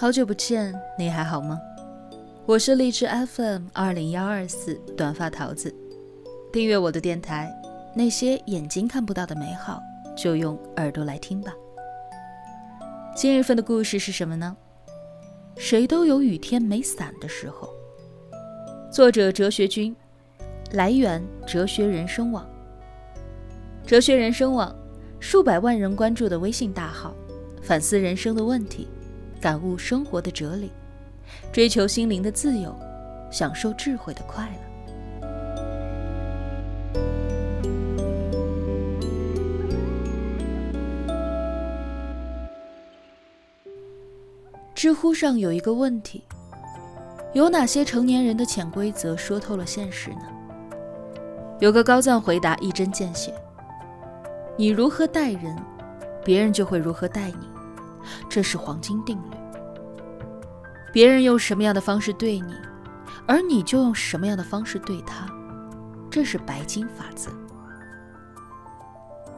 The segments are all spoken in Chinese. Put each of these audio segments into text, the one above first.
好久不见，你还好吗？我是荔枝 FM 二零幺二四短发桃子，订阅我的电台，那些眼睛看不到的美好，就用耳朵来听吧。今日份的故事是什么呢？谁都有雨天没伞的时候。作者：哲学君，来源：哲学人生网。哲学人生网，数百万人关注的微信大号，反思人生的问题。感悟生活的哲理，追求心灵的自由，享受智慧的快乐。知乎上有一个问题：有哪些成年人的潜规则说透了现实呢？有个高赞回答一针见血：你如何待人，别人就会如何待你。这是黄金定律。别人用什么样的方式对你，而你就用什么样的方式对他，这是白金法则。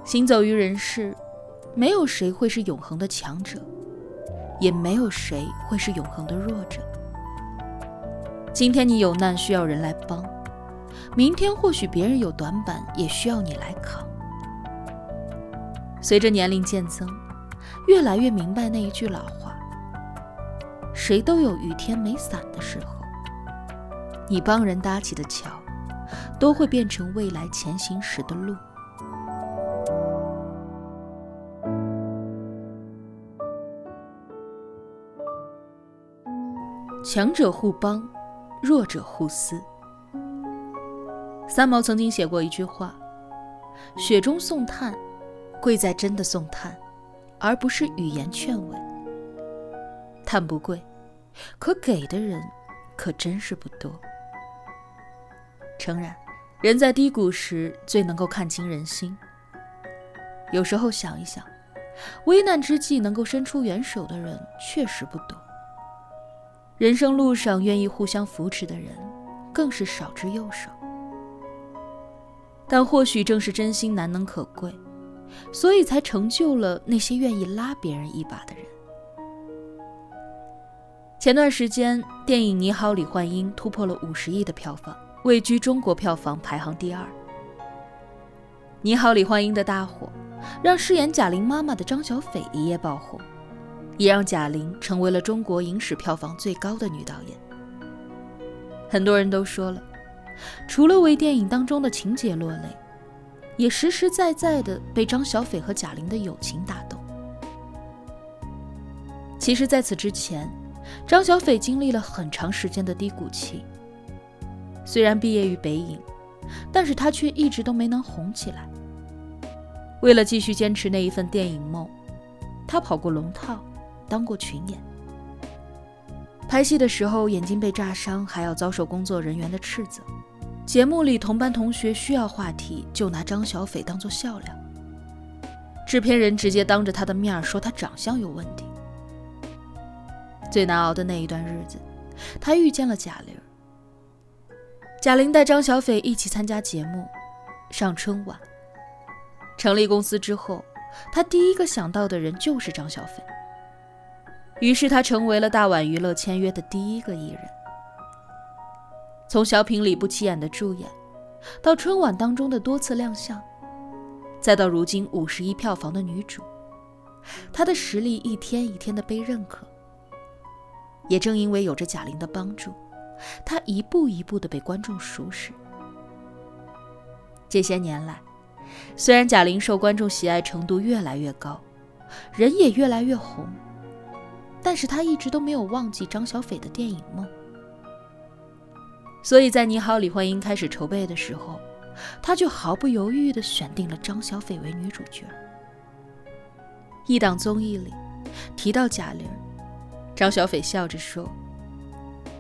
行走于人世，没有谁会是永恒的强者，也没有谁会是永恒的弱者。今天你有难需要人来帮，明天或许别人有短板也需要你来扛。随着年龄渐增。越来越明白那一句老话：谁都有雨天没伞的时候。你帮人搭起的桥，都会变成未来前行时的路。强者互帮，弱者互撕。三毛曾经写过一句话：“雪中送炭，贵在真的送炭。”而不是语言劝慰。炭不贵，可给的人可真是不多。诚然，人在低谷时最能够看清人心。有时候想一想，危难之际能够伸出援手的人确实不多。人生路上愿意互相扶持的人更是少之又少。但或许正是真心难能可贵。所以才成就了那些愿意拉别人一把的人。前段时间，电影《你好，李焕英》突破了五十亿的票房，位居中国票房排行第二。《你好，李焕英》的大火，让饰演贾玲妈妈的张小斐一夜爆红，也让贾玲成为了中国影史票房最高的女导演。很多人都说了，除了为电影当中的情节落泪。也实实在在的被张小斐和贾玲的友情打动。其实，在此之前，张小斐经历了很长时间的低谷期。虽然毕业于北影，但是她却一直都没能红起来。为了继续坚持那一份电影梦，她跑过龙套，当过群演。拍戏的时候眼睛被炸伤，还要遭受工作人员的斥责。节目里，同班同学需要话题，就拿张小斐当做笑料。制片人直接当着他的面说他长相有问题。最难熬的那一段日子，他遇见了贾玲。贾玲带张小斐一起参加节目，上春晚。成立公司之后，他第一个想到的人就是张小斐。于是他成为了大碗娱乐签约的第一个艺人。从小品里不起眼的助演，到春晚当中的多次亮相，再到如今五十亿票房的女主，她的实力一天一天的被认可。也正因为有着贾玲的帮助，她一步一步的被观众熟识。这些年来，虽然贾玲受观众喜爱程度越来越高，人也越来越红，但是她一直都没有忘记张小斐的电影梦。所以在《你好，李焕英》开始筹备的时候，他就毫不犹豫地选定了张小斐为女主角。一档综艺里提到贾玲，张小斐笑着说：“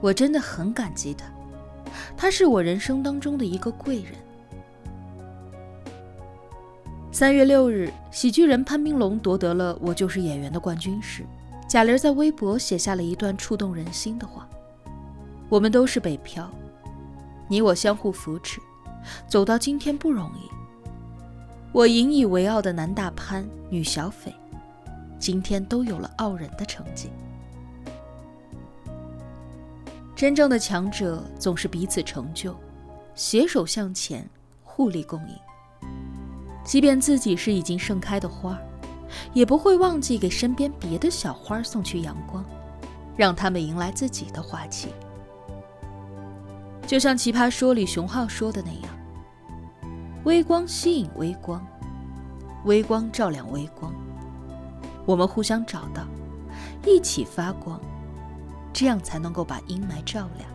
我真的很感激她，她是我人生当中的一个贵人。”三月六日，喜剧人潘斌龙夺得了《我就是演员》的冠军时，贾玲在微博写下了一段触动人心的话：“我们都是北漂。”你我相互扶持，走到今天不容易。我引以为傲的男大潘、女小斐，今天都有了傲人的成绩。真正的强者总是彼此成就，携手向前，互利共赢。即便自己是已经盛开的花，也不会忘记给身边别的小花送去阳光，让他们迎来自己的花期。就像《奇葩说》里熊浩说的那样：“微光吸引微光，微光照亮微光，我们互相找到，一起发光，这样才能够把阴霾照亮。”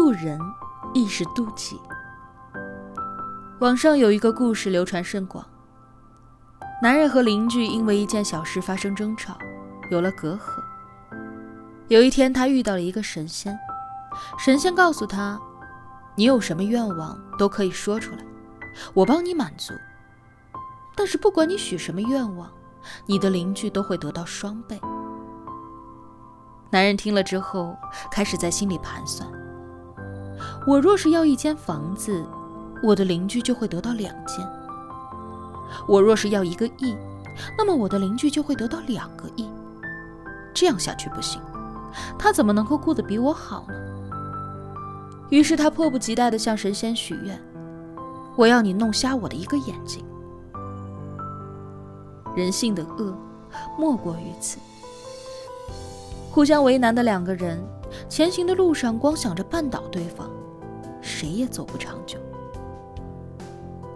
渡人亦是妒己。网上有一个故事流传甚广：男人和邻居因为一件小事发生争吵，有了隔阂。有一天，他遇到了一个神仙，神仙告诉他：“你有什么愿望都可以说出来，我帮你满足。但是不管你许什么愿望，你的邻居都会得到双倍。”男人听了之后，开始在心里盘算。我若是要一间房子，我的邻居就会得到两间；我若是要一个亿，那么我的邻居就会得到两个亿。这样下去不行，他怎么能够过得比我好呢？于是他迫不及待地向神仙许愿：“我要你弄瞎我的一个眼睛。”人性的恶，莫过于此。互相为难的两个人，前行的路上光想着绊倒对方。谁也走不长久。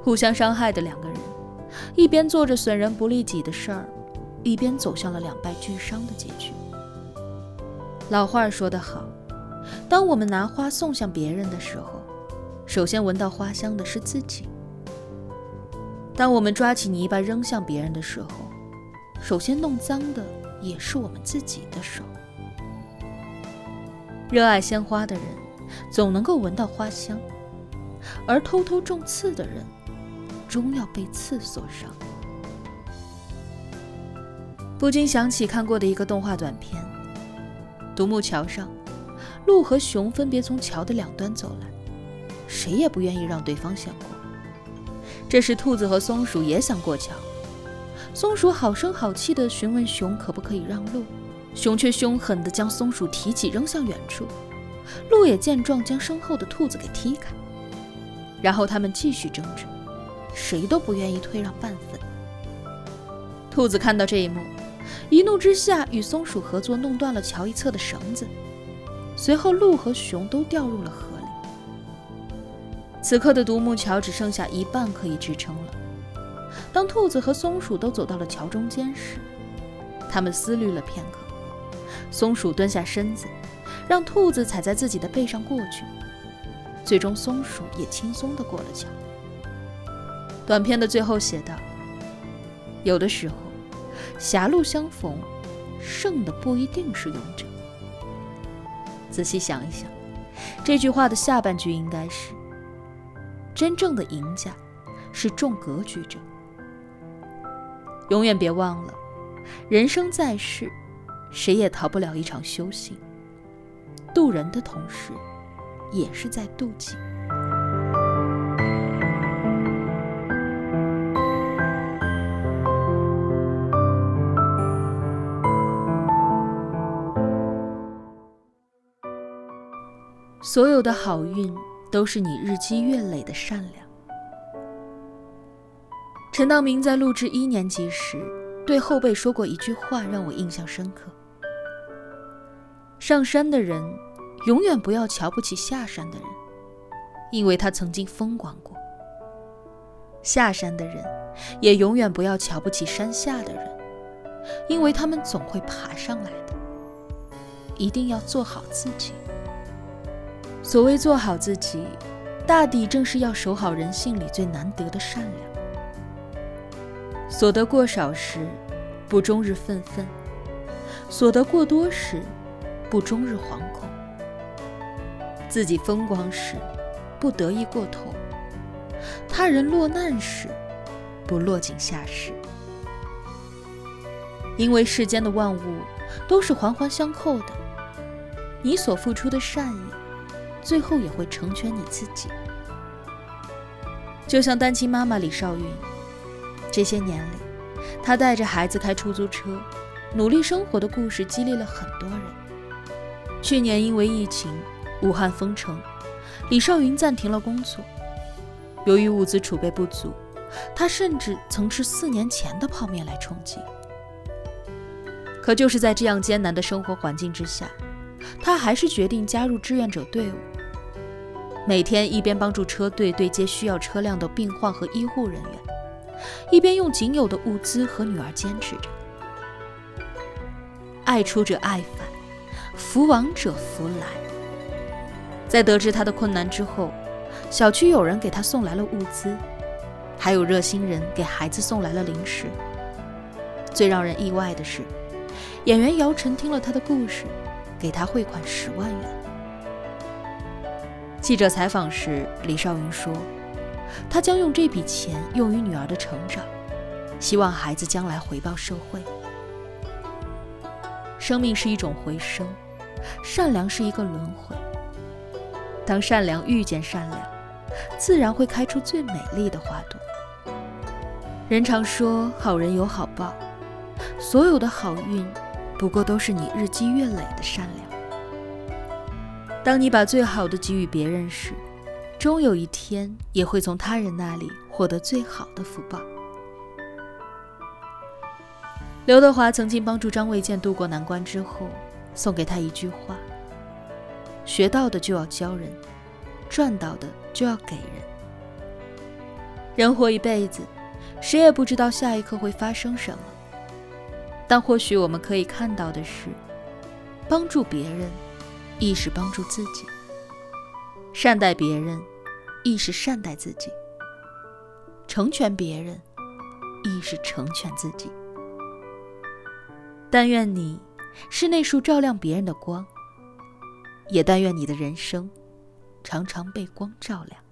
互相伤害的两个人，一边做着损人不利己的事儿，一边走向了两败俱伤的结局。老话说得好，当我们拿花送向别人的时候，首先闻到花香的是自己；当我们抓起泥巴扔向别人的时候，首先弄脏的也是我们自己的手。热爱鲜花的人。总能够闻到花香，而偷偷种刺的人，终要被刺所伤。不禁想起看过的一个动画短片：独木桥上，鹿和熊分别从桥的两端走来，谁也不愿意让对方先过。这时，兔子和松鼠也想过桥，松鼠好声好气地询问熊可不可以让路，熊却凶狠地将松鼠提起扔向远处。鹿也见状，将身后的兔子给踢开，然后他们继续争执，谁都不愿意退让半分。兔子看到这一幕，一怒之下与松鼠合作，弄断了桥一侧的绳子。随后，鹿和熊都掉入了河里。此刻的独木桥只剩下一半可以支撑了。当兔子和松鼠都走到了桥中间时，他们思虑了片刻，松鼠蹲下身子。让兔子踩在自己的背上过去，最终松鼠也轻松地过了桥。短片的最后写道：“有的时候，狭路相逢，胜的不一定是勇者。”仔细想一想，这句话的下半句应该是：“真正的赢家是重格局者。”永远别忘了，人生在世，谁也逃不了一场修行。渡人的同时，也是在渡己。所有的好运都是你日积月累的善良。陈道明在录制一年级时，对后辈说过一句话，让我印象深刻：上山的人永远不要瞧不起下山的人，因为他曾经风光过；下山的人也永远不要瞧不起山下的人，因为他们总会爬上来的。一定要做好自己。所谓做好自己，大抵正是要守好人性里最难得的善良。所得过少时，不终日愤愤；所得过多时，不终日惶恐。自己风光时，不得意过头；他人落难时，不落井下石。因为世间的万物都是环环相扣的。你所付出的善意，最后也会成全你自己。就像单亲妈妈李少云，这些年里，她带着孩子开出租车，努力生活的故事激励了很多人。去年因为疫情，武汉封城，李少云暂停了工作。由于物资储备不足，他甚至曾吃四年前的泡面来充饥。可就是在这样艰难的生活环境之下，他还是决定加入志愿者队伍，每天一边帮助车队对接需要车辆的病患和医护人员，一边用仅有的物资和女儿坚持着。爱出者爱返，福往者福来。在得知他的困难之后，小区有人给他送来了物资，还有热心人给孩子送来了零食。最让人意外的是，演员姚晨听了他的故事。给他汇款十万元。记者采访时，李少云说：“他将用这笔钱用于女儿的成长，希望孩子将来回报社会。生命是一种回声，善良是一个轮回。当善良遇见善良，自然会开出最美丽的花朵。人常说好人有好报，所有的好运。”不过都是你日积月累的善良。当你把最好的给予别人时，终有一天也会从他人那里获得最好的福报。刘德华曾经帮助张卫健渡过难关之后，送给他一句话：“学到的就要教人，赚到的就要给人。人活一辈子，谁也不知道下一刻会发生什么。”但或许我们可以看到的是，帮助别人，亦是帮助自己；善待别人，亦是善待自己；成全别人，亦是成全自己。但愿你是那束照亮别人的光，也但愿你的人生常常被光照亮。